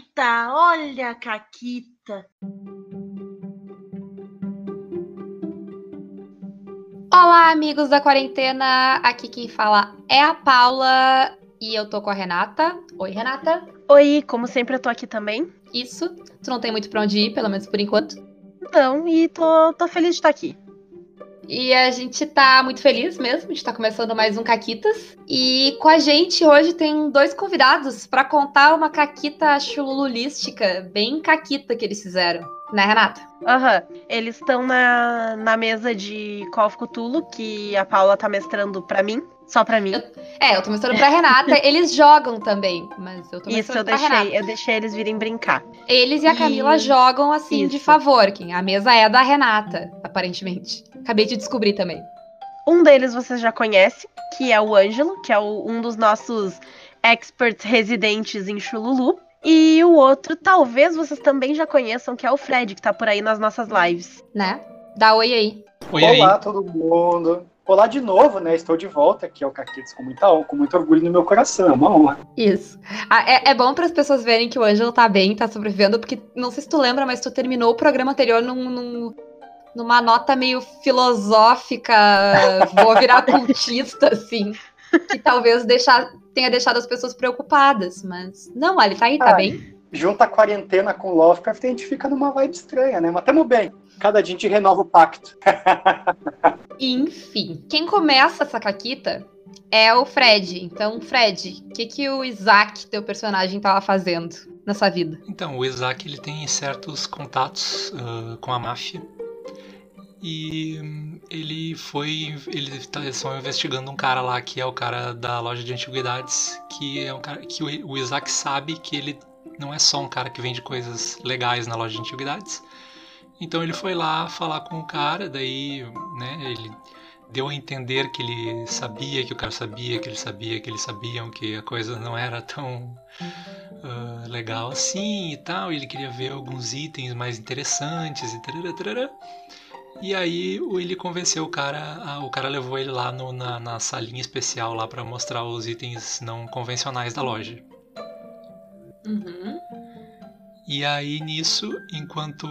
Caquita, olha a Caquita. Olá, amigos da quarentena. Aqui quem fala é a Paula e eu tô com a Renata. Oi, Renata. Oi, como sempre eu tô aqui também. Isso. Tu não tem muito pra onde ir, pelo menos por enquanto. Não, e tô, tô feliz de estar aqui. E a gente tá muito feliz mesmo, a gente tá começando mais um Caquitas. E com a gente hoje tem dois convidados para contar uma caquita chululística, bem caquita que eles fizeram. Né, Renata? Aham. Uhum. Eles estão na, na mesa de Call of Cthulhu, que a Paula tá mestrando para mim. Só pra mim. Eu, é, eu tô mostrando pra Renata. eles jogam também, mas eu tô Isso, eu deixei, Renata. eu deixei eles virem brincar. Eles e a Camila e... jogam assim Isso. de favor. Quem a mesa é da Renata, aparentemente. Acabei de descobrir também. Um deles vocês já conhecem, que é o Ângelo, que é o, um dos nossos experts residentes em Chululu. E o outro, talvez vocês também já conheçam, que é o Fred, que tá por aí nas nossas lives. Né? Dá oi aí. Oi Olá, aí. todo mundo. Olá de novo, né? Estou de volta aqui ao Caquitos com, muita, com muito orgulho no meu coração, é uma honra. Isso. Ah, é, é bom para as pessoas verem que o Ângelo tá bem, tá sobrevivendo, porque não sei se tu lembra, mas tu terminou o programa anterior num, num numa nota meio filosófica, vou virar cultista, assim, que talvez deixar, tenha deixado as pessoas preocupadas, mas não, ele tá aí, tá ah, bem. Junta a quarentena com Lovecraft, a gente fica numa vibe estranha, né? Mas tamo bem. Cada dia a gente renova o pacto. Enfim, quem começa essa caquita é o Fred. Então, Fred, o que, que o Isaac, teu personagem, tava fazendo nessa vida? Então, o Isaac ele tem certos contatos uh, com a máfia. E ele foi. Eles tá, estão investigando um cara lá que é o cara da loja de antiguidades. Que é um cara que o Isaac sabe que ele não é só um cara que vende coisas legais na loja de antiguidades então ele foi lá falar com o cara, daí, né, ele deu a entender que ele sabia que o cara sabia, que ele sabia que eles sabiam que a coisa não era tão uh, legal assim e tal. Ele queria ver alguns itens mais interessantes e tarará, tarará. E aí ele convenceu o cara, o cara levou ele lá no, na, na salinha especial lá para mostrar os itens não convencionais da loja. Uhum. E aí nisso, enquanto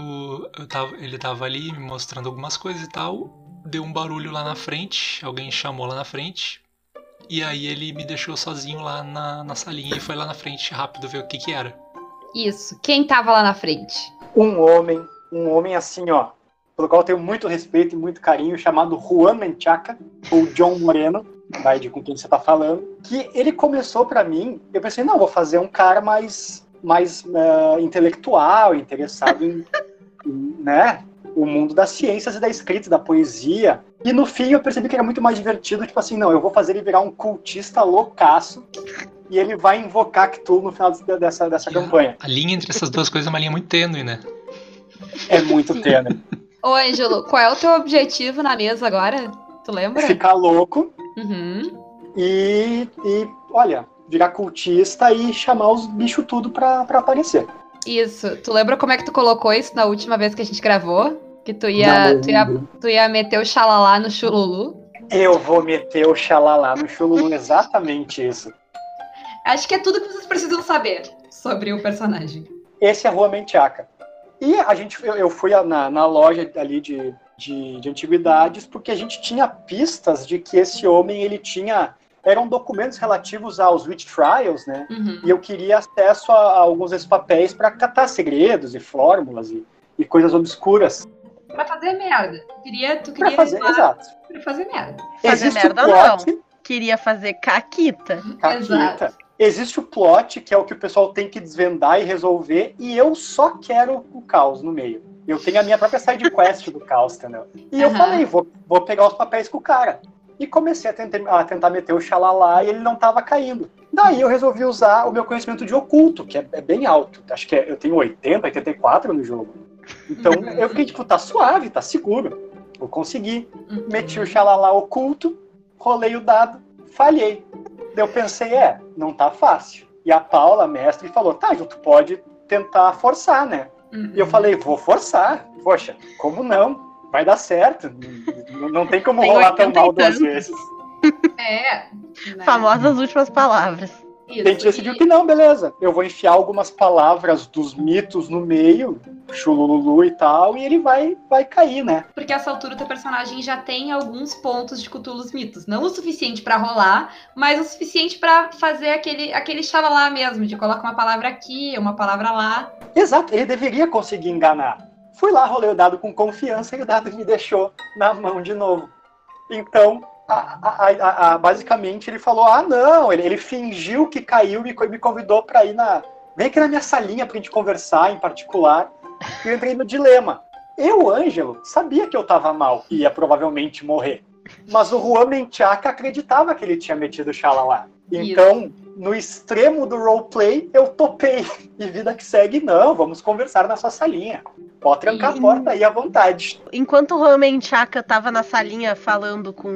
tava, ele tava ali me mostrando algumas coisas e tal, deu um barulho lá na frente, alguém chamou lá na frente. E aí ele me deixou sozinho lá na, na salinha e foi lá na frente rápido ver o que que era. Isso. Quem tava lá na frente? Um homem, um homem assim, ó, pelo qual eu tenho muito respeito e muito carinho, chamado Juan Menchaca, ou John Moreno, vai de com quem você tá falando, que ele começou para mim, eu pensei, não, vou fazer um cara mais mais uh, intelectual, interessado em, em, né, o mundo das ciências e da escrita, da poesia. E no fim eu percebi que era muito mais divertido, tipo assim, não, eu vou fazer ele virar um cultista loucaço e ele vai invocar Cthulhu no final dessa, dessa campanha. A linha entre essas duas coisas é uma linha muito tênue, né? É muito tênue. Ô, Ângelo, qual é o teu objetivo na mesa agora? Tu lembra? Ficar louco. Uhum. E, e, olha, virar cultista e chamar os bichos tudo pra, pra aparecer. Isso. Tu lembra como é que tu colocou isso na última vez que a gente gravou? Que tu ia, tu ia, tu ia meter o xalalá no chululu? Eu vou meter o xalalá no chululu, exatamente isso. Acho que é tudo que vocês precisam saber sobre o personagem. Esse é a Rua Mentiaca. E a gente, eu, eu fui na, na loja ali de, de, de antiguidades porque a gente tinha pistas de que esse homem ele tinha eram documentos relativos aos witch trials, né? Uhum. E eu queria acesso a, a alguns desses papéis para catar segredos e fórmulas e, e coisas obscuras. Pra fazer merda. Queria, tu queria pra fazer, exato. Pra fazer merda. Fazer Existe merda plot, não. Queria fazer caquita. Caquita. Exato. Existe o plot, que é o que o pessoal tem que desvendar e resolver, e eu só quero o caos no meio. Eu tenho a minha própria side quest do caos, entendeu? E uhum. eu falei, vou, vou pegar os papéis com o cara e comecei a tentar, a tentar meter o xalala e ele não estava caindo. Daí eu resolvi usar o meu conhecimento de oculto, que é, é bem alto. Acho que é, eu tenho 80, 84 no jogo. Então eu fiquei tipo, tá suave, tá seguro. Vou conseguir. Uhum. Meti o xalala oculto, rolei o dado, falhei. Daí eu pensei, é, não tá fácil. E a Paula, a mestre, falou, tá, tu pode tentar forçar, né? Uhum. E eu falei, vou forçar. Poxa, como não? Vai dar certo. Não tem como tem rolar tão mal duas vezes. É. Né? Famosas últimas palavras. Isso, A gente decidiu que não, beleza. Eu vou enfiar algumas palavras dos mitos no meio, chulululu e tal, e ele vai, vai cair, né? Porque essa altura o teu personagem já tem alguns pontos de Cthulhu's mitos. Não o suficiente pra rolar, mas o suficiente pra fazer aquele, aquele xalalá mesmo, de colocar uma palavra aqui, uma palavra lá. Exato, ele deveria conseguir enganar. Fui lá, rolei o dado com confiança e o dado me deixou na mão de novo. Então, a- a- a- a- basicamente, ele falou: ah, não, ele, ele fingiu que caiu e me convidou para ir na. Vem aqui na minha salinha pra gente conversar em particular. E eu entrei no dilema. Eu, Ângelo, sabia que eu tava mal e ia provavelmente morrer. Mas o Juan Menchaca acreditava que ele tinha metido o xalala. Então, no extremo do roleplay, eu topei. E vida que segue, não, vamos conversar na sua salinha. Pode trancar E- a porta aí à vontade. Enquanto o Roman Chaka tava na salinha falando com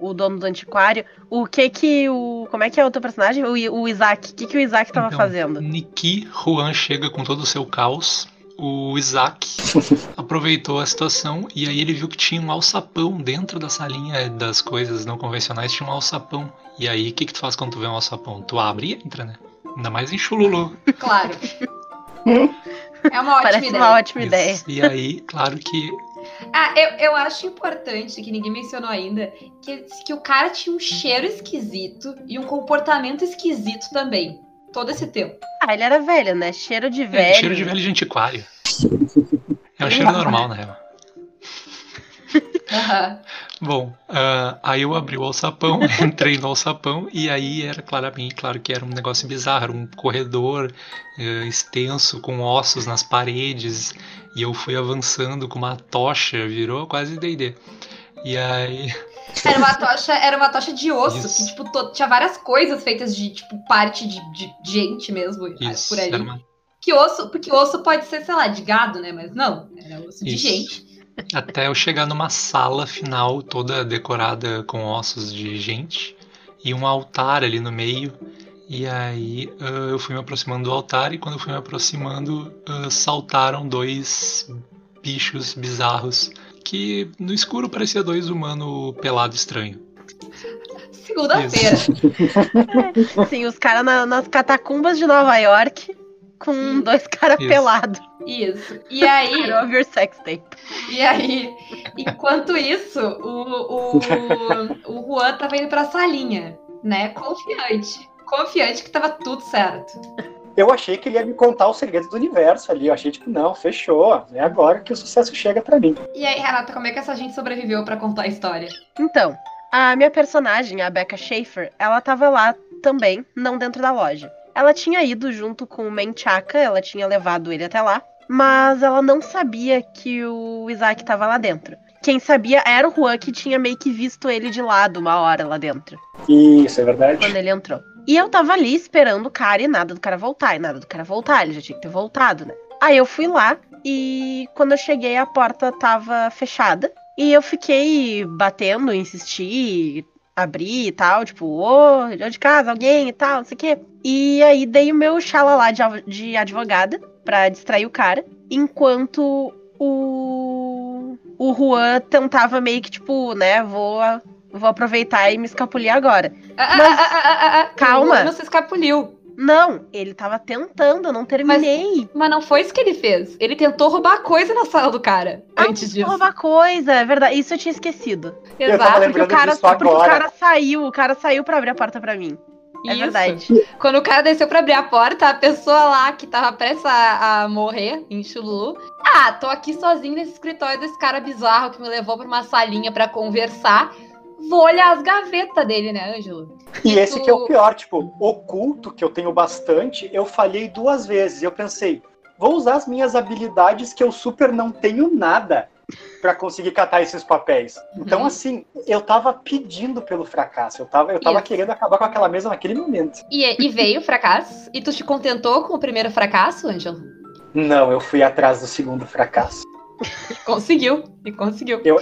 o, o dono do antiquário, o que que o. Como é que é o teu personagem? O, o Isaac. O que que o Isaac tava Então, fazendo? Niki Juan chega com todo o seu caos. O Isaac aproveitou a situação e aí ele viu que tinha um alçapão dentro da salinha das coisas não convencionais, tinha um alçapão. E aí, o que, que tu faz quando tu vê um alçapão? Tu abre e entra, né? Ainda mais em Chululu. Claro. é uma ótima Parece ideia. uma ótima ideia. Isso. E aí, claro que Ah, eu, eu acho importante, que ninguém mencionou ainda, que, que o cara tinha um cheiro esquisito e um comportamento esquisito também. Todo esse tempo. Ah, ele era velho, né? Cheiro de é, velho. cheiro de velho de antiquário. É um cheiro normal, na real. Aham. Bom, ah, aí eu abri o alçapão, entrei no alçapão e aí era claramente, claro que era um negócio bizarro, era um corredor eh, extenso com ossos nas paredes e eu fui avançando com uma tocha, virou quase D&D. E aí, Era uma tocha, era uma tocha de osso, Isso. que tipo, to- tinha várias coisas feitas de tipo parte de, de gente mesmo isso, por ali. era uma- Que osso, porque osso pode ser, sei lá, de gado, né? Mas não, era osso de Isso. gente. até eu chegar numa sala final toda decorada com ossos de gente e um altar ali no meio. E aí ah, eu fui me aproximando do altar e quando eu fui me aproximando ah, saltaram dois bichos bizarros que no escuro parecia dois humanos pelado estranho. Segunda-feira. Sim, os caras na- nas catacumbas de Nova York com Sim. dois caras pelados. Isso. E aí, love your sex tape. e aí, enquanto isso, o, o, o Juan tava indo pra salinha, né? Confiante. Confiante que tava tudo certo. Eu achei que ele ia me contar os segredos do universo ali. Eu achei, tipo, não, fechou. É agora que o sucesso chega pra mim. E aí, Renata, como é que essa gente sobreviveu pra contar a história? Então, a minha personagem, a Becca Schaefer, ela tava lá também, não dentro da loja. Ela tinha ido junto com o Menchaca, ela tinha levado ele até lá, mas ela não sabia que o Isaac tava lá dentro. Quem sabia era o Juan que tinha meio que visto ele de lado uma hora lá dentro, Isso, é verdade. quando ele entrou. E eu tava ali esperando o cara e nada do cara voltar, e nada do cara voltar, ele já tinha que ter voltado, né? Aí eu fui lá e quando eu cheguei a porta tava fechada. E eu fiquei batendo, insisti, abri e tal, tipo, ô, deu de casa, alguém e tal, não sei o quê. E aí dei o meu xalalá de, av- de advogada pra distrair o cara, enquanto o. O Juan tentava meio que, tipo, né, vou, vou aproveitar e me escapulir agora. Ah, Mas- ah, ah, ah, ah, calma. Não se escapuliu. Não, ele tava tentando, eu não terminei. Mas não foi isso que ele fez. Ele tentou roubar coisa na sala do cara Ah, antes disso. roubar coisa, é verdade. Isso eu tinha esquecido. Eu Exato. Porque o cara, porque o cara saiu, o cara saiu pra abrir a porta pra mim. É Isso. verdade. Quando o cara desceu pra abrir a porta, a pessoa lá que tava prestes a, a morrer em Chululu. Ah, tô aqui sozinho nesse escritório desse cara bizarro que me levou pra uma salinha pra conversar. Vou olhar as gavetas dele, né, Ângelo? E E esse que é o pior, tipo, oculto, que eu tenho bastante, eu falhei duas vezes. Eu pensei, vou usar as minhas habilidades que eu super não tenho nada pra conseguir catar esses papéis. Então, Uhum. assim, eu tava pedindo pelo fracasso. Eu tava, eu tava Isso. querendo acabar com aquela mesa naquele momento. E, e veio o fracasso. E tu te contentou com o primeiro fracasso, Ângelo? Não, eu fui atrás do segundo fracasso. Conseguiu. E conseguiu. Eu,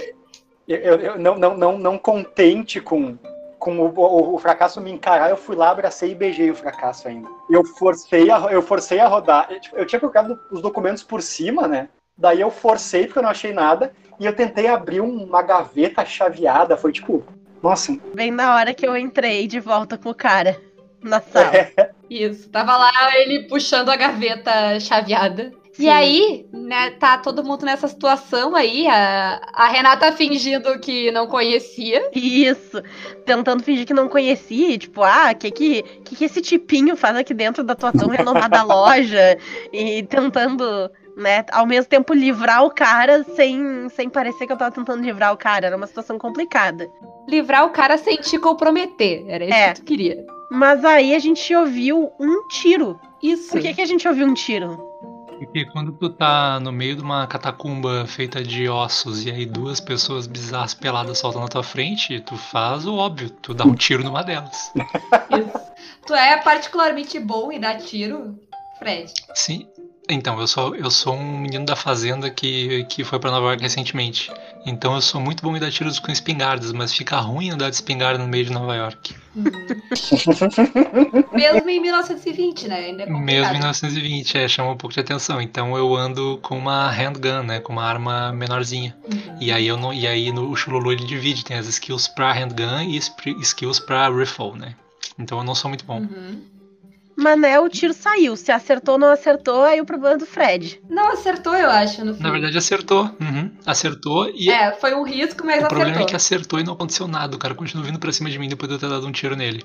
eu, eu não, não, não, não contente com, com o, o- o fracasso me encarar, eu fui lá, abracei e beijei o fracasso ainda. Eu forcei a, eu forcei a rodar. Eu, tipo, eu tinha colocado os documentos por cima, né? Daí eu forcei porque eu não achei nada. E eu tentei abrir uma gaveta chaveada. Foi tipo, nossa, Bem na hora que eu entrei de volta com o cara. na sala. É. Isso, tava lá ele puxando a gaveta chaveada. Sim. E aí, né, tá todo mundo nessa situação aí, a, a Renata fingindo que não conhecia. Isso. Tentando fingir que não conhecia, e, tipo, ah, que que, que que esse tipinho faz aqui dentro da tua tão renomada loja? E tentando, né, ao mesmo tempo livrar o cara sem, sem parecer que eu tava tentando livrar o cara. Era uma situação complicada. Livrar o cara sem te comprometer. Era isso É. que tu queria. Mas aí a gente ouviu um tiro. Isso. Por que, que a gente ouviu um tiro? Porque quando tu tá no meio de uma catacumba feita de ossos e aí duas pessoas bizarras peladas saltam na tua frente, tu faz o óbvio, tu dá um tiro numa delas. Isso. Tu é particularmente bom em dar tiro, Fred? Sim. Então, eu sou, eu sou um menino da fazenda que, que foi pra Nova York recentemente. Então eu sou muito bom em dar tiros com espingardas, mas fica ruim andar de espingarda no meio de Nova York. Mesmo em 1920, né? Ainda é. Mesmo em 1920, é, chama um pouco de atenção. Então eu ando com uma handgun, né? Com uma arma menorzinha. Uhum. E aí, eu não, e aí no o Chululu ele divide, tem as skills pra handgun e skills pra rifle, né? Então eu não sou muito bom. Uhum. Mas né, o tiro saiu. Se acertou ou não acertou, aí o problema é do Fred. Não acertou, eu acho, no fim. Na verdade acertou. Uhum, acertou e É, foi um risco, mas o problema acertou. é que acertou e não aconteceu nada. O cara continuou vindo pra cima de mim depois de eu ter dado um tiro nele.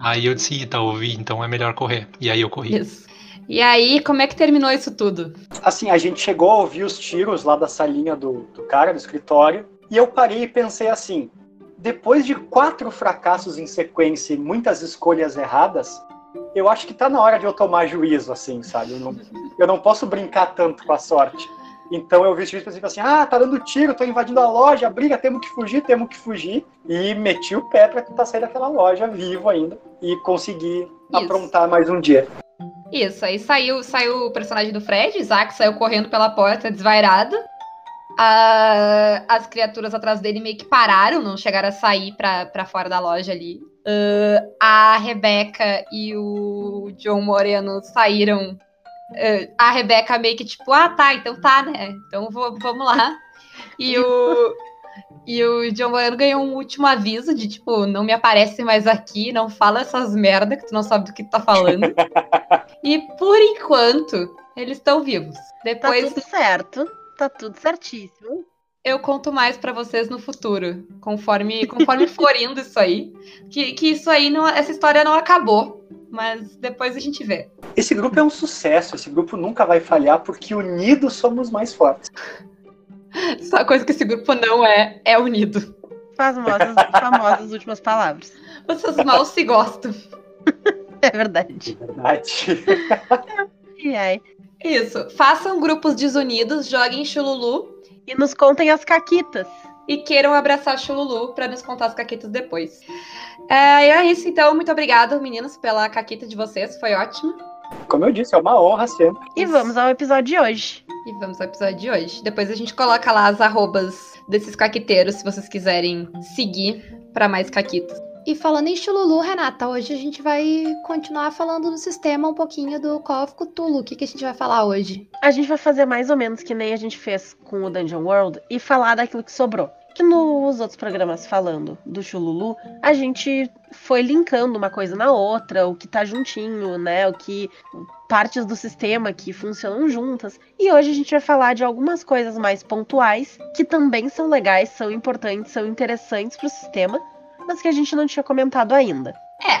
Aí eu disse, "Ih, tá, ouvi, então é melhor correr. E aí eu corri. Isso. E aí, como é que terminou isso tudo? Assim, a gente chegou a ouvir os tiros lá da salinha do, do cara, do escritório, e eu parei e pensei assim: depois de quatro fracassos em sequência e muitas escolhas erradas, eu acho que tá na hora de eu tomar juízo, assim, sabe? Eu não, eu não posso brincar tanto com a sorte. Então eu vi os pensei assim: ah, tá dando tiro, tô invadindo a loja, briga, temos que fugir, temos que fugir. E meti o pé pra tentar sair daquela loja vivo ainda e conseguir aprontar mais um dia. Isso, aí saiu, saiu o personagem do Fred, Isaac saiu correndo pela porta desvairado. A- as criaturas atrás dele meio que pararam, não chegaram a sair pra, pra fora da loja ali. Ah, a Rebeca e o John Moreno saíram. Ah, a Rebeca meio que tipo, ah tá, então tá, né? Então vou- vamos lá. E o, e o John Moreno ganhou um último aviso de tipo, não me aparece mais aqui, não fala essas merda que tu não sabe do que tu tá falando. E por enquanto, eles estão vivos. Tá Depois tudo certo. Tá tudo certíssimo. eu conto mais pra vocês no futuro, conforme conforme for indo isso aí. Que, que isso aí, não, essa história não acabou, mas depois a gente vê. Esse grupo é um sucesso, esse grupo nunca vai falhar porque unidos somos mais fortes. Só a coisa que esse grupo não é, é unido. Famosas, famosas últimas palavras. Vocês mal se gostam. É verdade. Verdade. E aí? Isso, façam grupos desunidos, joguem Chululu E nos contem as caquitas. e queiram abraçar Chululu pra nos contar as caquitas depois. É, e é isso, então. Muito obrigada, meninos, pela caquita de vocês. Foi ótimo. Como eu disse, é uma honra sempre. E vamos ao episódio de hoje. E vamos ao episódio de hoje. Depois a gente coloca lá as arrobas desses caquiteiros, se vocês quiserem seguir pra mais caquitas. E falando em Chululu, Renata, hoje a gente vai continuar falando do sistema um pouquinho do Call of. O que, que a gente vai falar hoje? A gente vai fazer mais ou menos que nem a gente fez com o Dungeon World e falar daquilo que sobrou. Que nos outros programas falando do Chululu, a gente foi linkando uma coisa na outra, o que tá juntinho, né? O que. partes do sistema que funcionam juntas. E hoje a gente vai falar de algumas coisas mais pontuais, que também são legais, são importantes, são interessantes pro sistema, mas que a gente não tinha comentado ainda. É,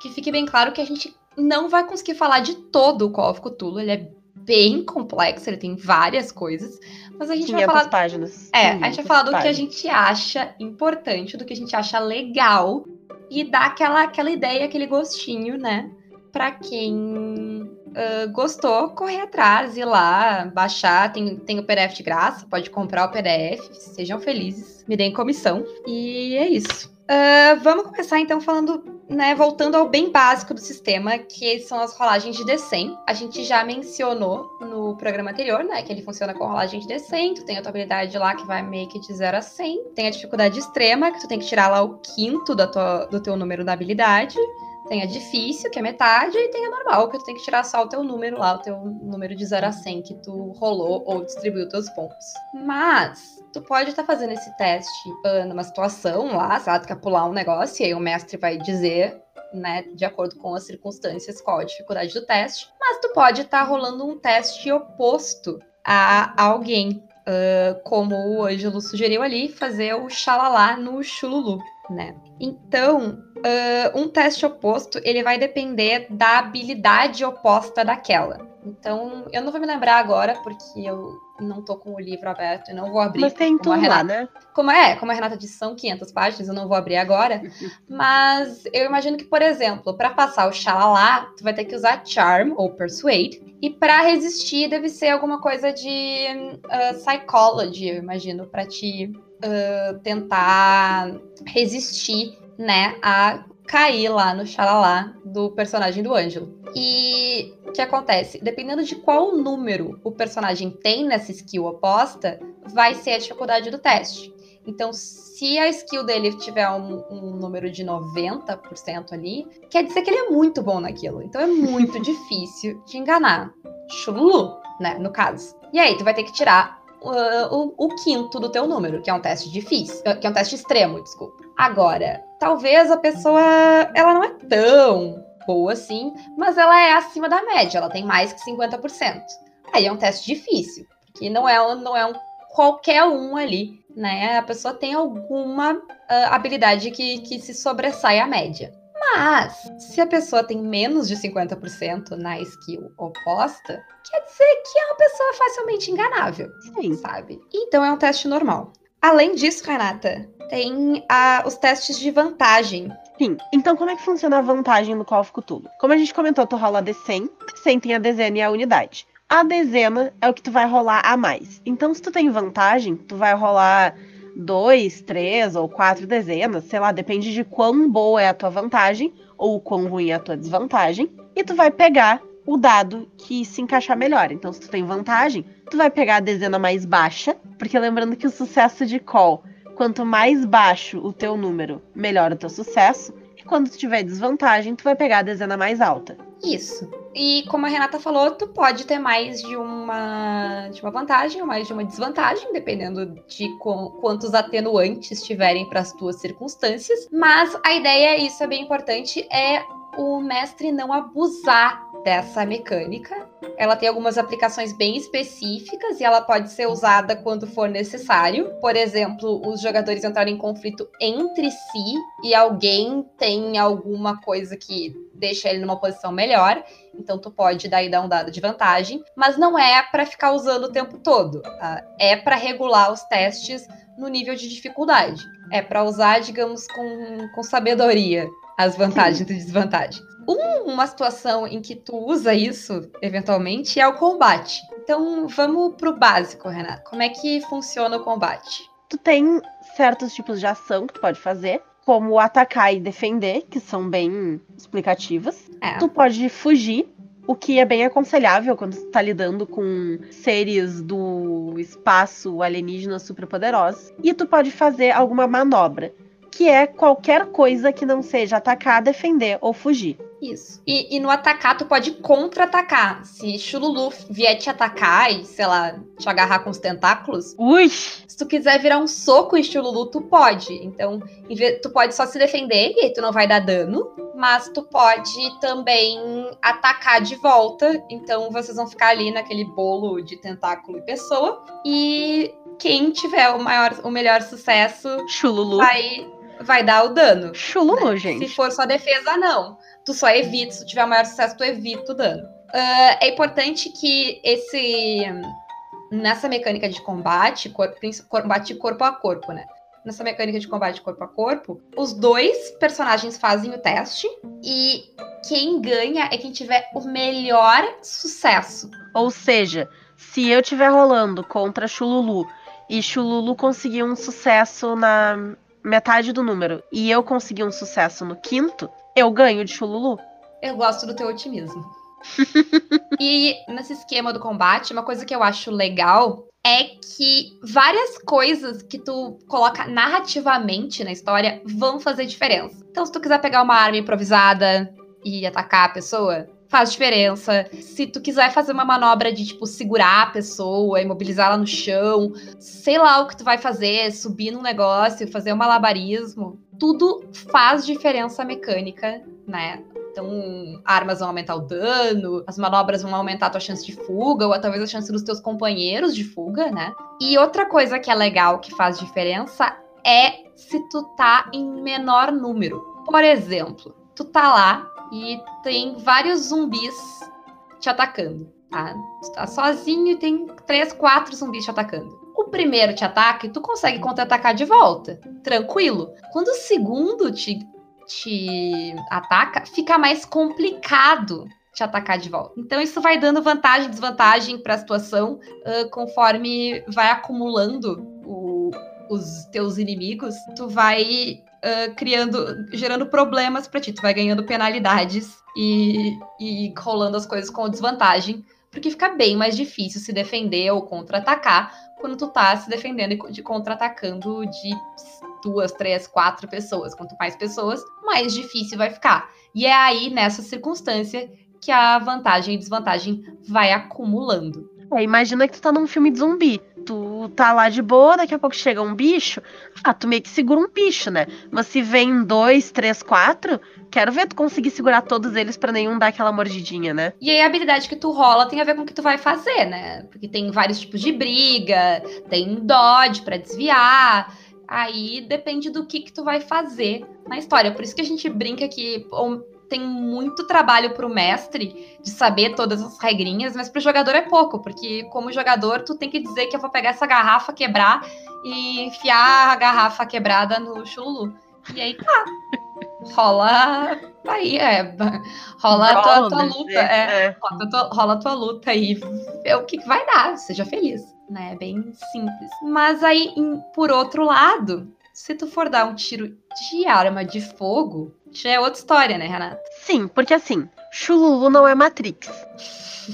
que fique bem claro que a gente não vai conseguir falar de todo o Call of Cthulhu. Ele é bem complexo, ele tem várias coisas. Mas a gente vai 500 falar páginas. É, a gente vai 500 falar do que a páginas. gente acha importante, do que a gente acha legal e dar aquela, aquela ideia, aquele gostinho, né? Pra quem ah, gostou, correr atrás, ir lá, baixar. Tem, tem o PDF de graça, pode comprar o PDF. Sejam felizes, me deem comissão. E é isso. Ah, vamos começar então falando, né, voltando ao bem básico do sistema, que são as rolagens de D100. A gente já mencionou no programa anterior, né, que ele funciona com rolagem de D100, tu tem a tua habilidade lá que vai meio que de 0 a 100, tem a dificuldade extrema, que tu tem que tirar lá o quinto da tua, do teu número da habilidade, tem a difícil, que é metade, e tem a normal, que tu tem que tirar só o teu número lá, o teu número de 0 a 100 que tu rolou ou distribuiu teus pontos. Mas, tu pode estar fazendo esse teste ah, numa situação lá, sei lá, tu quer pular um negócio, e aí o mestre vai dizer né, de acordo com as circunstâncias, qual a dificuldade do teste, mas tu pode estar tá rolando um teste oposto a alguém, uh, como o Ângelo sugeriu ali, fazer o xalalá no chululu, né? Então, uh, um teste oposto, ele vai depender da habilidade oposta daquela. Então, eu não vou me lembrar agora, porque eu não tô com o livro aberto e não vou abrir. Mas tem tudo lá, né? Como é, como a Renata disse, são 500 páginas, eu não vou abrir agora. mas eu imagino que, por exemplo, para passar o xalala, tu vai ter que usar Charm ou Persuade. E para resistir, deve ser alguma coisa de uh, Psychology, eu imagino, para te uh, tentar resistir, né, a cair lá no xalala do personagem do Ângelo. E o que acontece? Dependendo de qual número o personagem tem nessa skill oposta, vai ser a dificuldade do teste. Então, se a skill dele tiver um, um, número de 90% ali, quer dizer que ele é muito bom naquilo. Então é muito difícil de enganar. Chululu, né? No caso. E aí, tu vai ter que tirar uh, o, o, quinto do teu número, que é um teste difícil, uh, que é um teste extremo, desculpa. Agora, talvez a pessoa ela não é tão boa assim, mas ela é acima da média, ela tem mais que 50%. Aí é um teste difícil, porque não é, não é um qualquer um ali, né? A pessoa tem alguma uh, habilidade que, que se sobressai à média. Mas, se a pessoa tem menos de 50% na skill oposta, quer dizer que é uma pessoa facilmente enganável. Sim. Sabe? Então é um teste normal. Além disso, Renata, tem uh, os testes de vantagem. Sim. Então, como é que funciona a vantagem no Call of Cthulhu? Como a gente comentou, tu rola a D100. D100 tem a dezena e a unidade. A dezena é o que tu vai rolar a mais. Então, se tu tem vantagem, tu vai rolar dois, três ou quatro dezenas, sei lá, depende de quão boa é a tua vantagem ou quão ruim é a tua desvantagem. E tu vai pegar o dado que se encaixar melhor. Então, se tu tem vantagem, tu vai pegar a dezena mais baixa, porque lembrando que o sucesso de call, quanto mais baixo o teu número, melhor o teu sucesso. E quando tu tiver desvantagem, tu vai pegar a dezena mais alta. Isso. E como a Renata falou, tu pode ter mais de uma, de uma vantagem ou mais de uma desvantagem, dependendo de quantos atenuantes tiverem para as tuas circunstâncias. Mas a ideia, isso é bem importante, é o mestre não abusar dessa mecânica. Ela tem algumas aplicações bem específicas e ela pode ser usada quando for necessário. Por exemplo, os jogadores entrarem em conflito entre si e alguém tem alguma coisa que deixa ele numa posição melhor. Então tu pode daí dar um dado de vantagem, mas não é para ficar usando o tempo todo. Tá? É para regular os testes no nível de dificuldade. É para usar, digamos, com, com sabedoria as vantagens e desvantagens. Um, uma situação em que tu usa isso, eventualmente, é o combate. Então, vamos pro básico, Renato. Como é que funciona o combate? Tu tem certos tipos de ação que tu pode fazer, como atacar e defender, que são bem explicativas. É. Tu pode fugir, o que é bem aconselhável quando tu tá lidando com seres do espaço alienígena superpoderosos. E tu pode fazer alguma manobra que é qualquer coisa que não seja atacar, defender ou fugir. Isso. E, e no atacar, tu pode contra-atacar. Se Chululu vier te atacar e, sei lá, te agarrar com os tentáculos. Ui! Se tu quiser virar um soco em Chululu, tu pode. Então, tu pode só se defender e aí tu não vai dar dano. Mas tu pode também atacar de volta. Então, vocês vão ficar ali naquele bolo de tentáculo e pessoa. E quem tiver o maior, o melhor sucesso Chululu. vai vai dar o dano. Chululu, né? gente. Se for só defesa, não. Tu só evita, se tu tiver maior sucesso, tu evita o dano. Uh, é importante que esse. Nessa mecânica de combate, combate corpo a corpo, né? Nessa mecânica de combate corpo a corpo, os dois personagens fazem o teste e quem ganha é quem tiver o melhor sucesso. Ou seja, se eu estiver rolando contra Chululu e Chululu conseguir um sucesso na metade do número e eu conseguir um sucesso no quinto, eu ganho de Chululu. Eu gosto do teu otimismo. e nesse esquema do combate, uma coisa que eu acho legal é que várias coisas que tu coloca narrativamente na história vão fazer diferença. Então, se tu quiser pegar uma arma improvisada e atacar a pessoa, faz diferença. Se tu quiser fazer uma manobra de, tipo, segurar a pessoa, imobilizá-la no chão, sei lá o que tu vai fazer, subir num negócio, fazer um malabarismo, tudo faz diferença mecânica, né? Então, armas vão aumentar o dano, as manobras vão aumentar a tua chance de fuga, ou talvez a chance dos teus companheiros de fuga, né? E outra coisa que é legal, que faz diferença, é se tu tá em menor número. Por exemplo, tu tá lá e tem vários zumbis te atacando, tá? Tu tá sozinho e tem três, quatro zumbis te atacando. O primeiro te ataca e tu consegue contra-atacar de volta. Tranquilo. Quando o segundo te, te ataca, fica mais complicado te atacar de volta. Então isso vai dando vantagem e desvantagem para a situação uh, conforme vai acumulando o, os teus inimigos. Tu vai uh, criando, gerando problemas para ti. Tu vai ganhando penalidades e, e rolando as coisas com desvantagem, porque fica bem mais difícil se defender ou contra-atacar quando tu tá se defendendo e de contra-atacando de duas, três, quatro pessoas. Quanto mais pessoas, mais difícil vai ficar. E é aí, nessa circunstância, que a vantagem e desvantagem vai acumulando. É, imagina que tu tá num filme de zumbi. Tu tá lá de boa, daqui a pouco chega um bicho. Ah, tu meio que segura um bicho, né? Mas se vem dois, três, quatro, quero ver tu conseguir segurar todos eles para nenhum dar aquela mordidinha, né? E aí a habilidade que tu rola tem a ver com o que tu vai fazer, né? Porque tem vários tipos de briga, tem dodge para desviar. Aí depende do que que tu vai fazer na história. Por isso que a gente brinca que tem muito trabalho para o mestre de saber todas as regrinhas, mas para o jogador é pouco, porque como jogador tu tem que dizer que eu vou pegar essa garrafa, quebrar e enfiar a garrafa quebrada no chululu. E aí tá. Rola aí, é. Rola a tua, tua luta. É, é. Rola, a tua, rola a tua luta aí. Vê o que vai dar. Seja feliz. Né? É bem simples. Mas aí, em, por outro lado, se tu for dar um tiro de arma de fogo, já é outra história, né, Renata? Sim, porque assim, Chululu não é Matrix.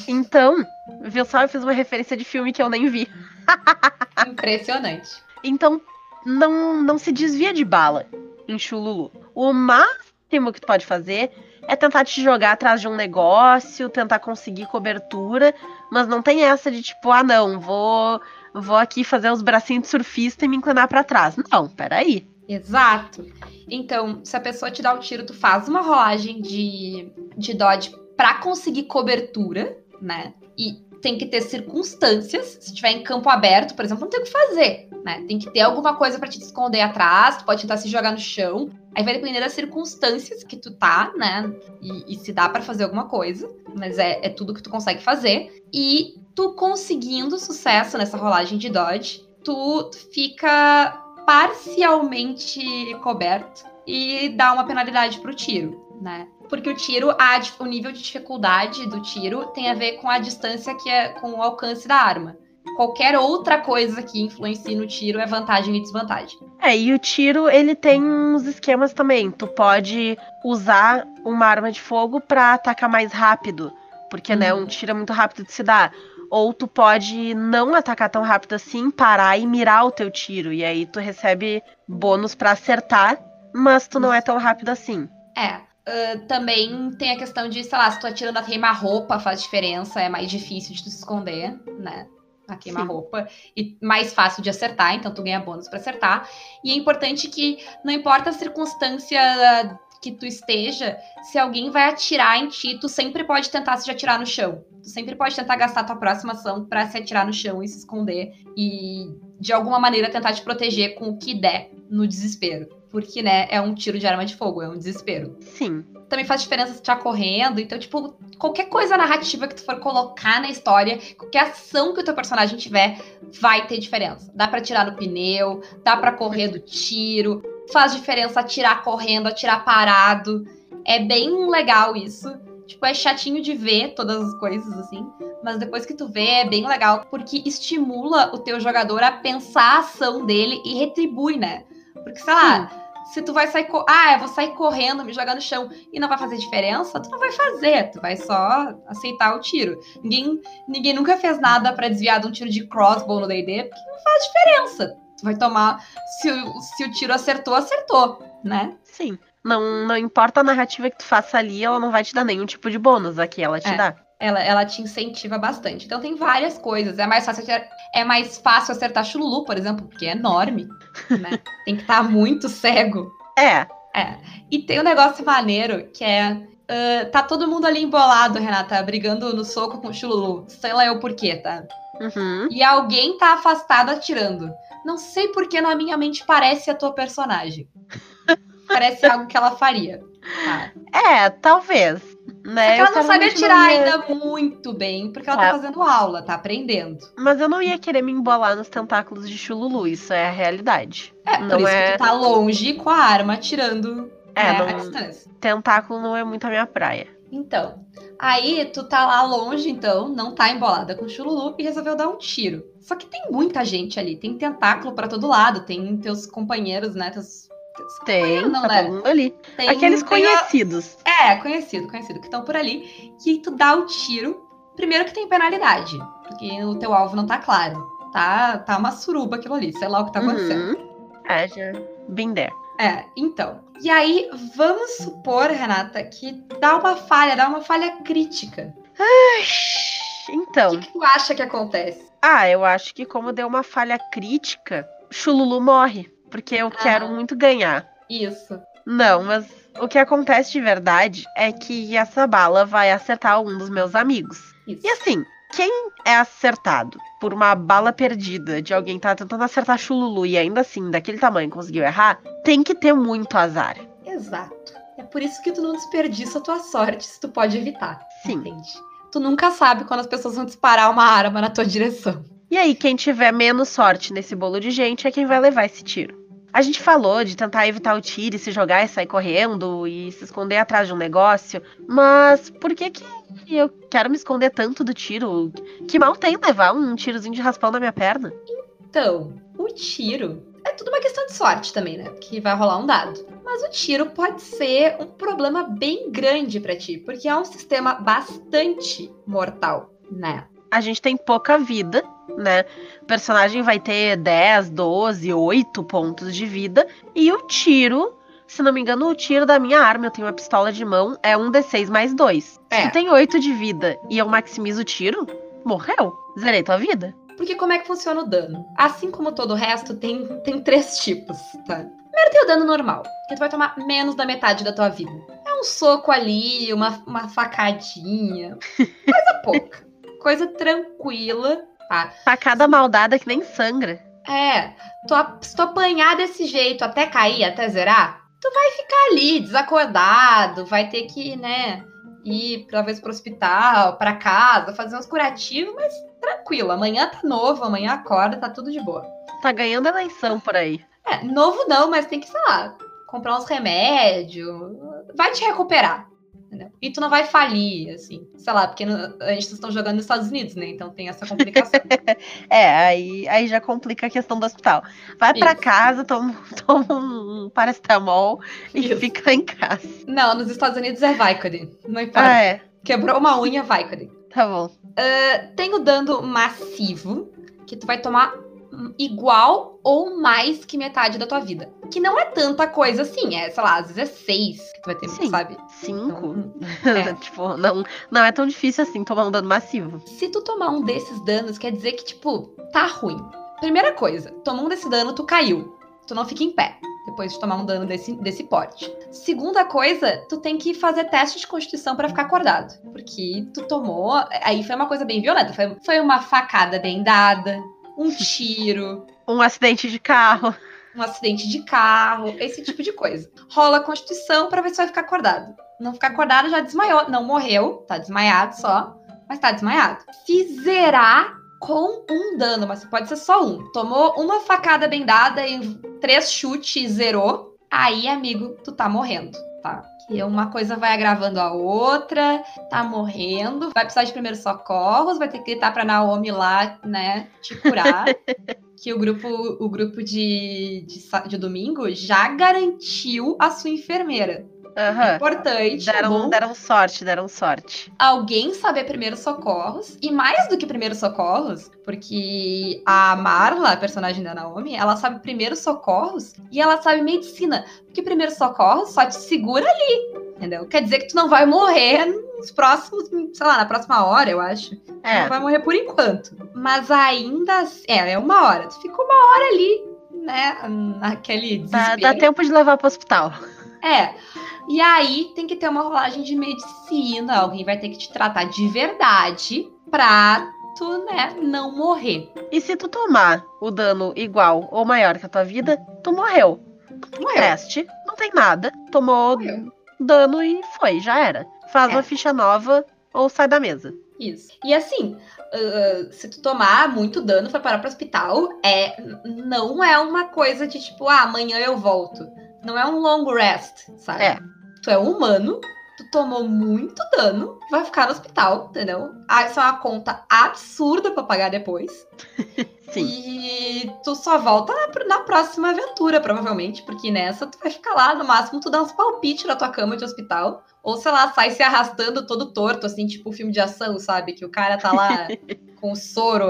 Então, viu só, eu fiz uma referência de filme que eu nem vi. Impressionante. Então, não, não se desvia de bala em Chululu. O máximo que tu pode fazer é tentar te jogar atrás de um negócio, tentar conseguir cobertura, mas não tem essa de tipo, ah não, vou vou aqui fazer os bracinhos de surfista e me inclinar para trás. Não, peraí. Exato. Então, se a pessoa te dá o tiro, tu faz uma rolagem de, de dodge para conseguir cobertura, né? E tem que ter circunstâncias. Se estiver em campo aberto, por exemplo, não tem o que fazer, né? Tem que ter alguma coisa para te esconder atrás, tu pode tentar se jogar no chão. Aí vai depender das circunstâncias que tu tá, né? E, e se dá para fazer alguma coisa, mas é, é tudo que tu consegue fazer. E tu conseguindo sucesso nessa rolagem de dodge, tu fica parcialmente coberto e dá uma penalidade pro tiro, né? Porque o tiro, a, o nível de dificuldade do tiro tem a ver com a distância que é com o alcance da arma. Qualquer outra coisa que influencie no tiro é vantagem e desvantagem. É, e o tiro, ele tem uns esquemas também. Tu pode usar uma arma de fogo para atacar mais rápido. Porque, né, um tiro é muito rápido de se dar. Ou tu pode não atacar tão rápido assim, parar e mirar o teu tiro. E aí tu recebe bônus para acertar, mas tu não é tão rápido assim. É. Uh, também tem a questão de, sei lá, se tu atira na queima-roupa faz diferença, é mais difícil de tu se esconder, né? A queima-roupa. E mais fácil de acertar, então tu ganha bônus para acertar. E é importante que, não importa a circunstância que tu esteja, se alguém vai atirar em ti, tu sempre pode tentar se atirar no chão. Tu sempre pode tentar gastar tua próxima ação para se atirar no chão e se esconder e de alguma maneira tentar te proteger com o que der no desespero. Porque, né, é um tiro de arma de fogo, é um desespero. Sim. Também faz diferença se tu tá correndo, então, tipo, qualquer coisa narrativa que tu for colocar na história, qualquer ação que o teu personagem tiver, vai ter diferença. Dá para tirar no pneu, dá para correr do tiro, faz diferença atirar correndo, atirar parado. É bem legal isso. Tipo, é chatinho de ver todas as coisas assim, mas depois que tu vê é bem legal porque estimula o teu jogador a pensar a ação dele e retribui, né? Porque sei lá, Sim. se tu vai sair, ah, eu vou sair correndo, me jogar no chão e não vai fazer diferença, tu não vai fazer, tu vai só aceitar o tiro. Ninguém, ninguém nunca fez nada para desviar de um tiro de crossbow no D&D, porque não faz diferença vai tomar. Se, se o tiro acertou, acertou, né? Sim. Não, não importa a narrativa que tu faça ali, ela não vai te dar nenhum tipo de bônus aqui, ela te é. dá. Ela, ela te incentiva bastante. Então tem várias coisas. É mais fácil, é mais fácil acertar chululu, por exemplo, porque é enorme. Né? tem que estar tá muito cego. É. E tem um negócio maneiro que é. ah, tá todo mundo ali embolado, Renata, brigando no soco com o Chululu. Sei lá eu por quê, tá? Uhum. E alguém tá afastado atirando. Não sei porque na minha mente parece a tua personagem. parece algo que ela faria. Tá? É, talvez. Né? Que ela não sabe atirar ia- ainda muito bem, porque ela É. tá fazendo aula, tá aprendendo. Mas eu não ia querer me embolar nos tentáculos de Chululu, isso é a realidade. É, Não por isso é- que tu tá longe com a arma atirando É, né, não- à distância. Tentáculo não é muito a minha praia. Então, aí tu tá lá longe, então, não tá embolada com o Chululu e resolveu dar um tiro. Só que tem muita gente ali, tem tentáculo pra todo lado, tem teus companheiros, né? Teus, teus Tem, não, tá né? todo mundo ali. Tem- Aqueles tem conhecidos. É, conhecido, conhecido, que estão por ali. Que tu dá o tiro. Primeiro que tem penalidade, porque o teu alvo não tá claro. Tá, tá uma suruba aquilo ali, sei lá o que tá acontecendo. Uhum. É, já. Been there. É, então. E aí, vamos supor, Renata, que dá uma falha, dá uma falha crítica. O Então, que, que tu acha que acontece? ah, eu acho que como deu uma falha crítica, Chululu morre. Porque eu quero Aham. muito ganhar. Isso. Não, mas o que acontece de verdade é que essa bala vai acertar um dos meus amigos. Isso. E assim, quem é acertado por uma bala perdida de alguém que tá tentando acertar Chululu e ainda assim, daquele tamanho, conseguiu errar, tem que ter muito azar. Exato. É por isso que tu não desperdiça a tua sorte se tu pode evitar. Sim. Entende? Tu nunca sabe quando as pessoas vão disparar uma arma na tua direção. E aí, quem tiver menos sorte nesse bolo de gente é quem vai levar esse tiro. A gente falou de tentar evitar o tiro e se jogar e sair correndo e se esconder atrás de um negócio, mas por que que eu quero me esconder tanto do tiro? Que mal tem levar um tirozinho de raspão na minha perna? Então, o tiro é tudo uma questão de sorte também, né? Que vai rolar um dado. Mas o tiro pode ser um problema bem grande pra ti, porque é um sistema bastante mortal, né? A gente tem pouca vida, né? O personagem vai ter 10, 12, 8 pontos de vida e o tiro, se não me engano, o tiro da minha arma, eu tenho uma pistola de mão, é um D6 mais 2. Se É. tu tem 8 de vida e eu maximizo o tiro, morreu. Zerei tua vida. Porque como é que funciona o dano? Assim como todo o resto, tem, tem três tipos, tá? Primeiro tem o dano normal, que tu vai tomar menos da metade da tua vida. É um soco ali, uma, uma facadinha, coisa pouca. Coisa tranquila, tá? Facada maldada que nem sangra. É, tu, se tu apanhar desse jeito até cair, até zerar, tu vai ficar ali, desacordado, vai ter que, né, ir talvez pro hospital, pra casa, fazer uns curativos, mas tranquilo, amanhã tá novo, amanhã acorda, tá tudo de boa. Tá ganhando eleição por aí. É, novo não, mas tem que, sei lá, comprar uns remédios, vai te recuperar. Entendeu? E tu não vai falir, assim, sei lá, porque a gente estão jogando nos Estados Unidos, né? Então tem essa complicação. É, aí, aí já complica a questão do hospital. Vai pra Isso. casa, toma, toma um paracetamol e Isso. fica em casa. não, nos Estados Unidos é Vicodin, não importa. Ah, é. Quebrou uma unha, Vicodin. Tá bom. Tem o dano massivo, que tu vai tomar igual ou mais que metade da tua vida. Que não é tanta coisa assim, é, sei lá, às vezes é seis que tu vai ter, Sim. sabe? Cinco. Então, é. tipo, não, não é tão difícil assim tomar um dano massivo. Se tu tomar um desses danos, quer dizer que, tipo, tá ruim. Primeira coisa, tomou um desse dano, tu caiu. Tu não fica em pé. Depois de tomar um dano desse, desse porte. Segunda coisa, tu tem que fazer teste de constituição pra ficar acordado. Porque tu tomou. Aí foi uma coisa bem violenta. Foi, foi uma facada bem dada, um tiro, Um acidente de carro. um acidente de carro, esse tipo de coisa. Rola a constituição pra ver se vai ficar acordado. Não ficar acordado já desmaiou. Não morreu, tá desmaiado só, mas tá desmaiado. Se zerar com um dano, mas pode ser só um. Tomou uma facada bem dada e três chutes e zerou. Aí, amigo, tu tá morrendo, tá? Que uma coisa vai agravando a outra, tá morrendo, vai precisar de primeiros socorros, vai ter que gritar pra Naomi lá, né, te curar. que o grupo, o grupo de, de, de domingo já garantiu a sua enfermeira. Aham. Importante, Deram, bom, deram sorte, deram sorte. alguém saber primeiros socorros. E mais do que primeiros socorros, porque a Marla, a personagem da Naomi, ela sabe primeiros socorros e ela sabe medicina. Porque primeiros socorros só te segura ali, entendeu? Quer dizer que tu não vai morrer nos próximos, sei lá, na próxima hora, eu acho. Tu É. Não vai morrer por enquanto. Mas ainda. assim- É, é uma hora. Tu fica uma hora ali, né, naquele Dá, dá tempo de levar pro hospital. É. E aí tem que ter uma rolagem de medicina. Alguém vai ter que te tratar de verdade pra tu, né, não morrer. E se tu tomar o dano igual ou maior que a tua vida, tu morreu. Morreu. Teste, não tem nada. Tomou Morreu. dano e foi, já era. Faz É. uma ficha nova ou sai da mesa. Isso. E assim, ah, se tu tomar muito dano, foi parar pro hospital, é, não é uma coisa de tipo, ah, amanhã eu volto. Não é um long rest, sabe? É. Tu é humano, tu tomou muito dano, vai ficar no hospital, entendeu? Ah, isso é uma conta absurda pra pagar depois. Sim. E tu só volta na, pr- na próxima aventura, provavelmente, porque nessa tu vai ficar lá, no máximo tu dá uns palpites na tua cama de hospital, ou sei lá, sai se arrastando todo torto, assim, tipo filme de ação, sabe? Que o cara tá lá com o soro,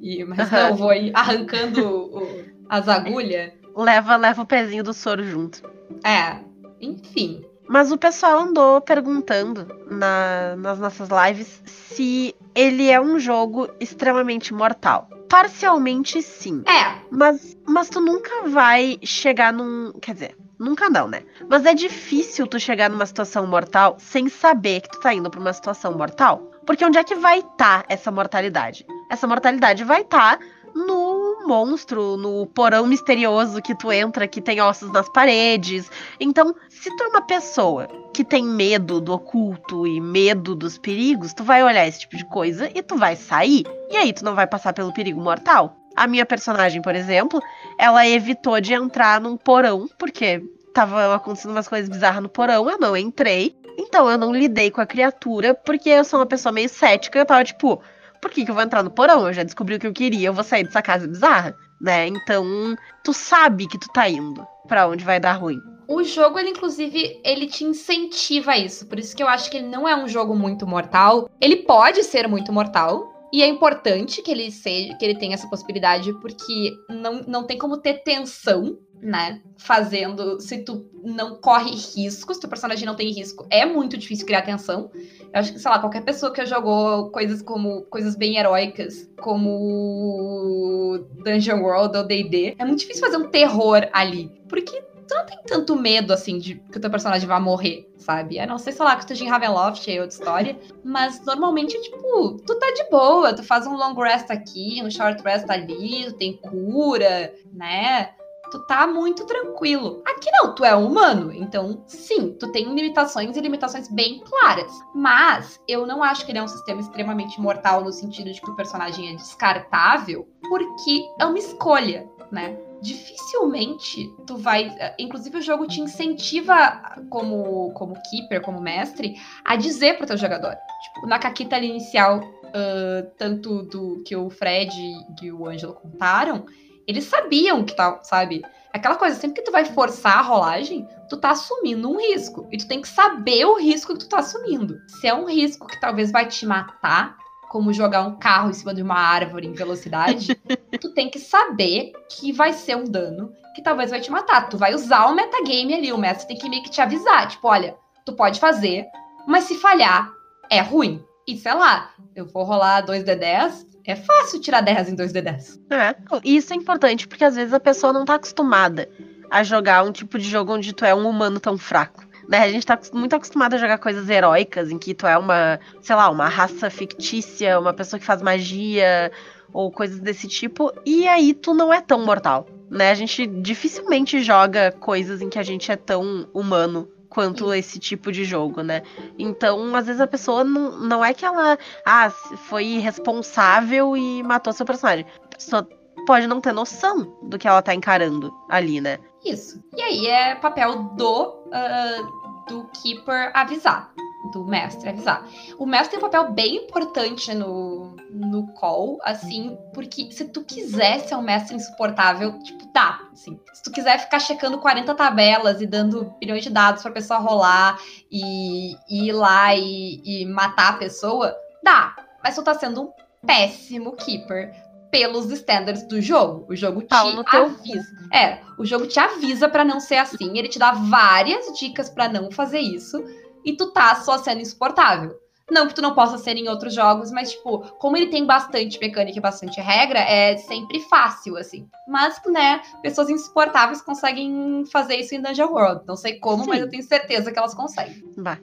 e, mas Aham. não, vou ir arrancando o- as agulhas. Leva, leva o pezinho do soro junto. É, enfim. Mas o pessoal andou perguntando na- nas nossas lives se ele é um jogo extremamente mortal. Parcialmente sim. É, Mas, mas tu nunca vai chegar num. Quer dizer, nunca não, né? Mas é difícil tu chegar numa situação mortal sem saber que tu tá indo pra uma situação mortal. Porque onde é que vai estar essa mortalidade? Essa mortalidade vai estar no monstro, no porão misterioso que tu entra, que tem ossos nas paredes. Então, se tu é uma pessoa que tem medo do oculto e medo dos perigos, tu vai olhar esse tipo de coisa e tu vai sair. E aí tu não vai passar pelo perigo mortal. A minha personagem, por exemplo, ela evitou de entrar num porão, porque tava acontecendo umas coisas bizarras no porão, eu não entrei. Então eu não lidei com a criatura, porque eu sou uma pessoa meio cética, eu tava tipo, por que, que eu vou entrar no porão? Eu já descobri o que eu queria, eu vou sair dessa casa bizarra, né? Então, tu sabe que tu tá indo pra onde vai dar ruim. O jogo, ele, inclusive, ele te incentiva a isso. Por isso que eu acho que ele não é um jogo muito mortal. Ele pode ser muito mortal. E é importante que ele seja, que ele tenha essa possibilidade, porque não, não tem como ter tensão, né? Fazendo. Se tu não corre riscos, teu personagem não tem risco, é muito difícil criar tensão. Eu acho que, sei lá, qualquer pessoa que jogou coisas como coisas bem heróicas, como Dungeon World ou D&D, é muito difícil fazer um terror ali, porque tu não tem tanto medo, assim, de que o teu personagem vá morrer, sabe? A não ser, sei lá, que tu esteja em Ravenloft, aí é outra história. Mas, normalmente, tipo, tu tá de boa. Tu faz um long rest aqui, um short rest ali, tu tem cura, né? Tu tá muito tranquilo. Aqui não, tu é humano. Então, sim, tu tem limitações e limitações bem claras. Mas, eu não acho que ele é um sistema extremamente mortal no sentido de que o personagem é descartável, porque é uma escolha, né? dificilmente tu vai. Inclusive, o jogo te incentiva, como, como keeper, como mestre, a dizer pro teu jogador. Tipo, na caquita ali inicial, uh, tanto do que o Fred e o Ângelo contaram, eles sabiam que tal, sabe? Aquela coisa, sempre que tu vai forçar a rolagem, tu tá assumindo um risco. E tu tem que saber o risco que tu tá assumindo. Se é um risco que talvez vai te matar, como jogar um carro em cima de uma árvore em velocidade, tu tem que saber que vai ser um dano que talvez vai te matar. Tu vai usar o metagame ali, o mestre tem que meio que te avisar, tipo, olha, tu pode fazer, mas se falhar, é ruim. E sei lá, eu vou rolar 2d10, é fácil tirar 10 em 2d10. É, isso é importante, porque às vezes a pessoa não tá acostumada a jogar um tipo de jogo onde tu é um humano tão fraco. Né? A gente tá muito acostumado a jogar coisas heróicas, em que tu é uma, sei lá, uma raça fictícia, uma pessoa que faz magia, ou coisas desse tipo, e aí tu não é tão mortal. Né? A gente dificilmente joga coisas em que a gente é tão humano quanto esse tipo de jogo, né? Então, às vezes a pessoa não, não é que ela ah, foi responsável e matou seu personagem. A pessoa pode não ter noção do que ela tá encarando ali, né? Isso. E aí é papel do, uh, do Keeper avisar. Do mestre avisar. O mestre tem um papel bem importante no, no call, assim, porque se tu quiser ser um mestre insuportável, tipo, dá. Assim, se tu quiser ficar checando 40 tabelas e dando bilhões de dados pra pessoa rolar e, e ir lá e, e matar a pessoa, dá. Mas tu tá sendo um péssimo keeper pelos standards do jogo. O jogo te Pau no teu avisa. É, o jogo te avisa pra não ser assim, ele te dá várias dicas pra não fazer isso, e tu tá só sendo insuportável. Não que tu não possa ser em outros jogos, mas, tipo, como ele tem bastante mecânica e bastante regra, é sempre fácil, assim. Mas, né, pessoas insuportáveis conseguem fazer isso em Dungeon World. Não sei como, Sim. mas eu tenho certeza que elas conseguem. Bah.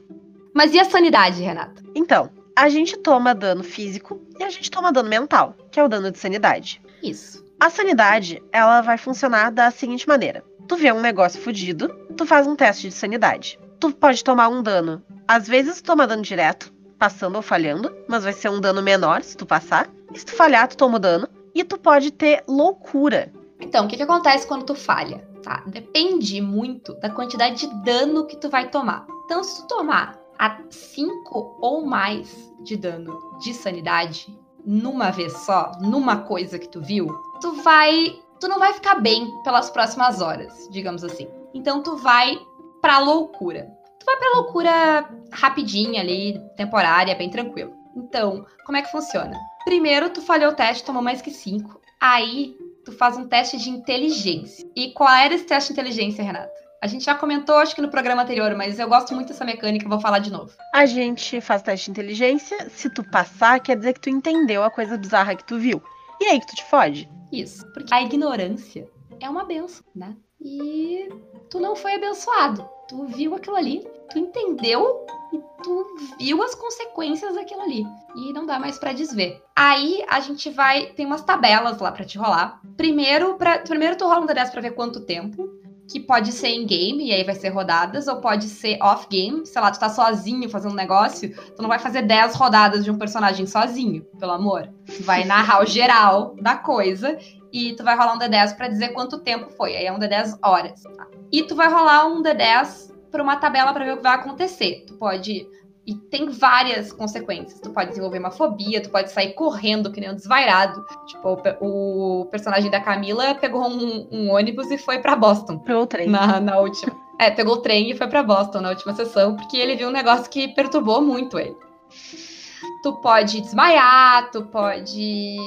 Mas e a sanidade, Renata? Então, a gente toma dano físico e a gente toma dano mental, que é o dano de sanidade. Isso. A sanidade, ela vai funcionar da seguinte maneira: tu vê um negócio fudido, tu faz um teste de sanidade. Tu pode tomar um dano. Às vezes tu toma dano direto, passando ou falhando, mas vai ser um dano menor se tu passar. E se tu falhar, tu toma o dano. E tu pode ter loucura. Então, o que, que acontece quando tu falha? Tá? Depende muito da quantidade de dano que tu vai tomar. Então, se tu tomar a 5 ou mais de dano de sanidade numa vez só, numa coisa que tu viu, tu vai. Tu não vai ficar bem pelas próximas horas, digamos assim. Então tu vai pra loucura. Tu vai pra loucura rapidinha ali, temporária, bem tranquilo. Então, como é que funciona? Primeiro, tu falhou o teste, tomou mais que 5. Aí, tu faz um teste de inteligência. E qual era esse teste de inteligência, Renata? A gente já comentou, acho que no programa anterior, mas eu gosto muito dessa mecânica, vou falar de novo. A gente faz teste de inteligência. Se tu passar, quer dizer que tu entendeu a coisa bizarra que tu viu. E aí que tu te fode. Isso. Porque a ignorância é uma benção, né? E tu não foi abençoado. Tu viu aquilo ali, tu entendeu e tu viu as consequências daquilo ali. E não dá mais pra desver. Aí a gente vai. Tem umas tabelas lá pra te rolar. Primeiro, pra, primeiro tu rola um D10 pra ver quanto tempo. Que pode ser em game, e aí vai ser rodadas, ou pode ser off game. Sei lá, tu tá sozinho fazendo um negócio, tu não vai fazer 10 rodadas de um personagem sozinho, pelo amor. Tu vai narrar o geral da coisa e tu vai rolar um D10 pra dizer quanto tempo foi. Aí é um D10 horas. tá? E tu vai rolar um D10 pra uma tabela pra ver o que vai acontecer. Tu pode. E tem várias consequências. Tu pode desenvolver uma fobia, tu pode sair correndo que nem um desvairado. Tipo, o o personagem da Camila pegou um, um ônibus e foi pra Boston Pro trem. na, na última. É, pegou o trem e foi pra Boston na última sessão, porque ele viu um negócio que perturbou muito ele. Tu pode desmaiar, tu pode.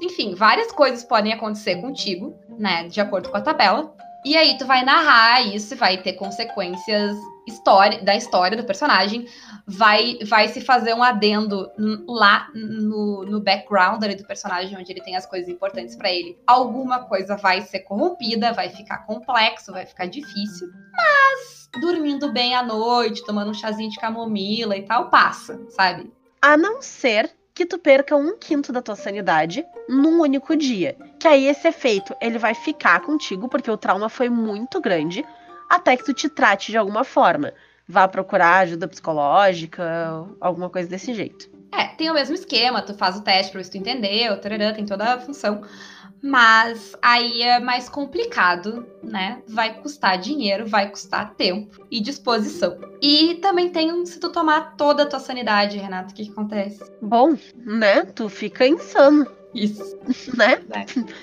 Enfim, várias coisas podem acontecer contigo, né? De acordo com a tabela. E aí tu vai narrar isso vai ter consequências história, da história do personagem. Vai, vai se fazer um adendo lá no, no background ali do personagem, onde ele tem as coisas importantes pra ele. Alguma coisa vai ser corrompida, vai ficar complexo, vai ficar difícil. Mas dormindo bem à noite, tomando um chazinho de camomila e tal, passa, sabe? A não ser que tu perca um quinto da tua sanidade num único dia. Que aí esse efeito ele vai ficar contigo, porque o trauma foi muito grande, até que tu te trate de alguma forma. Vá procurar ajuda psicológica, alguma coisa desse jeito. É, tem o mesmo esquema, tu faz o teste pra ver se tu entendeu, tarará, tem toda a função. Mas aí é mais complicado, né? Vai custar dinheiro, vai custar tempo e disposição. E também tem um, se tu tomar toda a tua sanidade, Renato, o que, que acontece? Bom, né? Tu fica insano, Isso. né?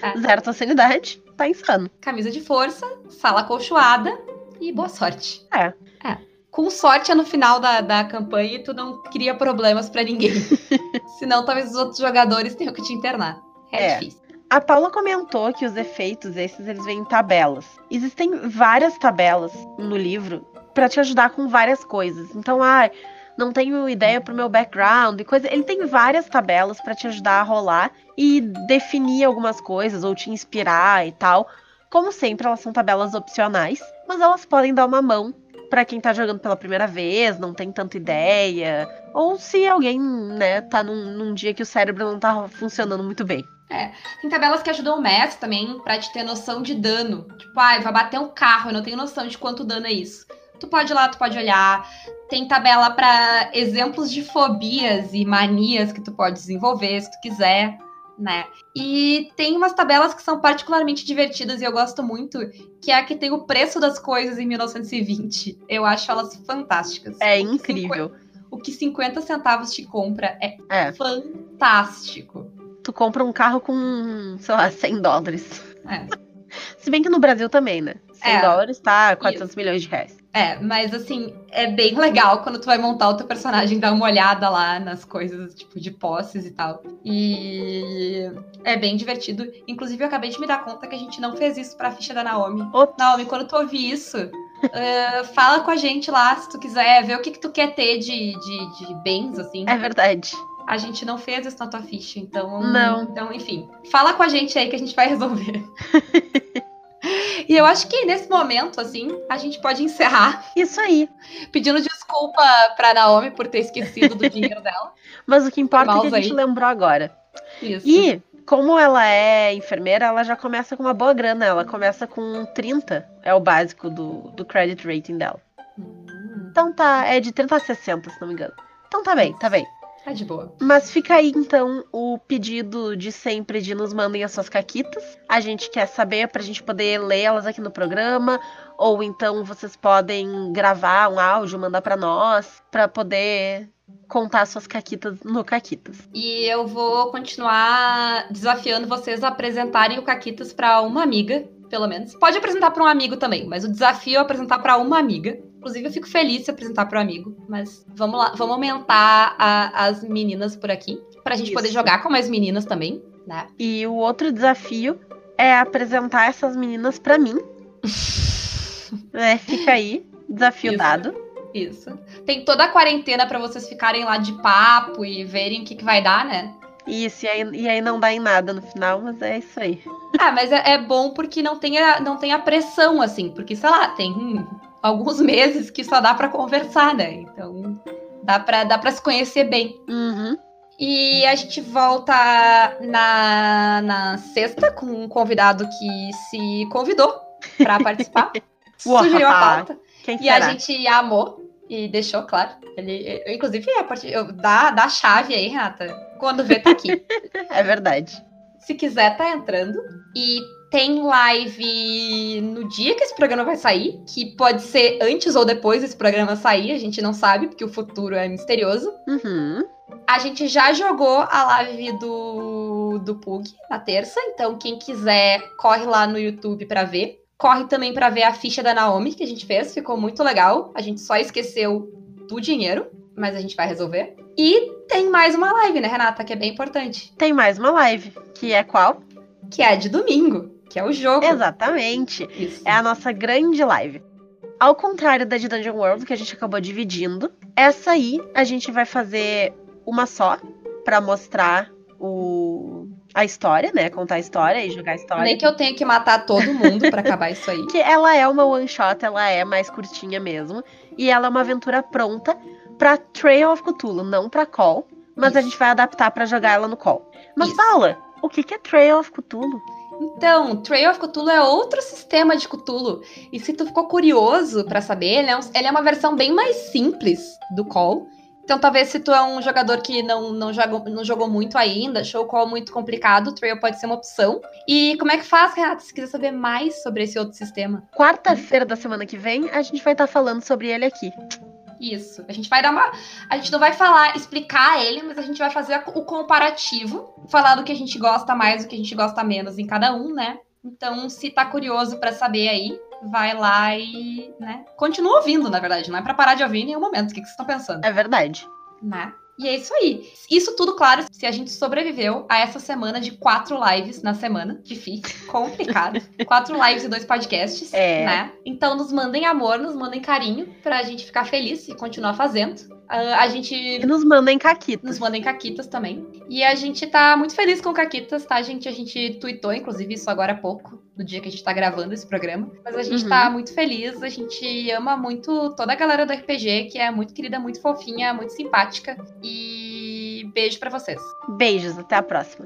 É. Zero tua sanidade, tá insano. Camisa de força, sala acolchoada e boa sorte. É. É. Com sorte é no final da, da campanha e tu não cria problemas pra ninguém. Senão talvez os outros jogadores tenham que te internar. É, É. difícil. A Paula comentou que os efeitos, esses, eles vêm em tabelas. Existem várias tabelas no livro pra te ajudar com várias coisas. Então, ah, não tenho ideia pro meu background e coisa. Ele tem várias tabelas pra te ajudar a rolar e definir algumas coisas ou te inspirar e tal. Como sempre, elas são tabelas opcionais, mas elas podem dar uma mão pra quem tá jogando pela primeira vez, não tem tanta ideia, ou se alguém, né, tá num, num dia que o cérebro não tá funcionando muito bem. Tem tabelas que ajudam o mestre também pra te ter noção de dano. Tipo, ai, vai bater um carro, eu não tenho noção de quanto dano é isso. Tu pode ir lá, tu pode olhar. Tem tabela pra exemplos de fobias e manias que tu pode desenvolver, se tu quiser, né? E tem umas tabelas que são particularmente divertidas e eu gosto muito, que é a que tem o preço das coisas em 1920. Eu acho elas fantásticas. É incrível. O que 50 centavos te compra é É. fantástico. Tu compra um carro com, sei lá, 100 dólares. É. Se bem que no Brasil também, né? 100 É. dólares tá 400 milhões de reais. É, mas assim, é bem legal quando tu vai montar o teu personagem, dar uma olhada lá nas coisas, tipo, de posses e tal. E é bem divertido. Inclusive, eu acabei de me dar conta que a gente não fez isso pra ficha da Naomi. Ops. Naomi, quando tu ouvir isso, uh, fala com a gente lá se tu quiser ver o que, que tu quer ter de, de, de bens, assim. É verdade. A gente não fez isso na tua ficha, então. Não. Então, enfim. Fala com a gente aí que a gente vai resolver. e eu acho que nesse momento, assim, a gente pode encerrar Isso aí. pedindo desculpa pra Naomi por ter esquecido do dinheiro dela. Mas o que importa é que a gente aí. lembrou agora. Isso. E, como ela é enfermeira, ela já começa com uma boa grana. Ela começa com 30, é o básico do, do credit rating dela. Hum, Então tá, é de 30 a 60, se não me engano. Então tá bem, tá bem. Tá de boa. Mas fica aí então o pedido de sempre de nos mandem as suas caquitas. A gente quer saber pra gente poder ler elas aqui no programa. Ou então vocês podem gravar um áudio, mandar pra nós, pra poder contar suas caquitas no Caquitas. E eu vou continuar desafiando vocês a apresentarem o Caquitas pra uma amiga, pelo menos. Pode apresentar pra um amigo também, mas o desafio é apresentar pra uma amiga. Inclusive, eu fico feliz se apresentar para um amigo, mas vamos lá, vamos aumentar a- as meninas por aqui, pra gente poder Isso. jogar com mais meninas também, né? E o outro desafio é apresentar essas meninas pra mim. É, fica aí, desafio Isso. dado. Isso. Tem toda a quarentena pra vocês ficarem lá de papo e verem o que, que vai dar, né? Isso, e aí, e aí não dá em nada no final, mas é isso aí. Ah, mas é, é bom porque não tem, a, não tem a pressão, assim, porque, sei lá, tem hum, alguns meses que só dá pra conversar, né? Então dá pra, dá pra se conhecer bem. Uhum. E a gente volta na, na sexta com um convidado que se convidou pra participar. Sugeriu a pauta. Quem E a será? gente amou e deixou claro. Ele, eu, inclusive, a partir, eu, dá, dá a chave aí, Renata. Quando vê, tá aqui. É verdade. Se quiser, tá entrando. E tem live no dia que esse programa vai sair, que pode ser antes ou depois desse programa sair, a gente não sabe, porque o futuro é misterioso. Uhum. A gente já jogou a live do, do Pug na terça, então quem quiser, corre lá no YouTube pra ver. Corre também pra ver a ficha da Naomi que a gente fez, ficou muito legal. A gente só esqueceu do dinheiro, mas a gente vai resolver. E tem mais uma live, né, Renata, que é bem importante, Tem mais uma live, que é qual? que é a de domingo, que é o jogo. Exatamente. Isso. É a nossa grande live. Ao contrário da de Dungeon World, que a gente acabou dividindo, essa aí a gente vai fazer uma só pra mostrar o a história, né? Contar a história e jogar a história. Nem que eu tenha que matar todo mundo pra acabar isso aí. Que ela é uma one shot, ela é mais curtinha mesmo. E ela é uma aventura pronta pra Trail of Cthulhu, não pra Call. Mas a Isso. gente vai adaptar pra jogar ela no Call. Mas Isso. Paula, o que que é Trail of Cthulhu? Então, Trail of Cthulhu é outro sistema de Cthulhu. E se tu ficou curioso pra saber, ele é, um- ele é uma versão bem mais simples do Call. Então, talvez se tu é um jogador que não, não, jogou, não jogou muito ainda, achou o Call muito complicado, Trail pode ser uma opção. E como é que faz, Renata, se quiser saber mais sobre esse outro sistema? Quarta-feira da semana que vem, a gente vai estar falando sobre ele aqui. Isso. A gente vai dar uma. A gente não vai falar, explicar ele, mas a gente vai fazer o comparativo, falar do que a gente gosta mais, do que a gente gosta menos em cada um, né? Então, se tá curioso pra saber aí, vai lá e, né? Continua ouvindo, na verdade, não é pra parar de ouvir em nenhum momento. O que, que vocês estão pensando? É verdade. Né? E é isso aí. Isso tudo, claro, se a gente sobreviveu a essa semana de quatro lives na semana. Difícil, complicado. quatro lives e dois podcasts, É. né? Então nos mandem amor, nos mandem carinho pra gente ficar feliz e continuar fazendo. Ah, a gente E nos mandem caquitas. nos mandem caquitas também. E a gente tá muito feliz com caquitas, tá, gente? A gente tweetou, inclusive, isso agora há pouco, no dia que a gente tá gravando esse programa. Mas a gente Uhum. tá muito feliz, a gente ama muito toda a galera do RPG, que é muito querida, muito fofinha, muito simpática. E beijo pra vocês. Beijos, até a próxima.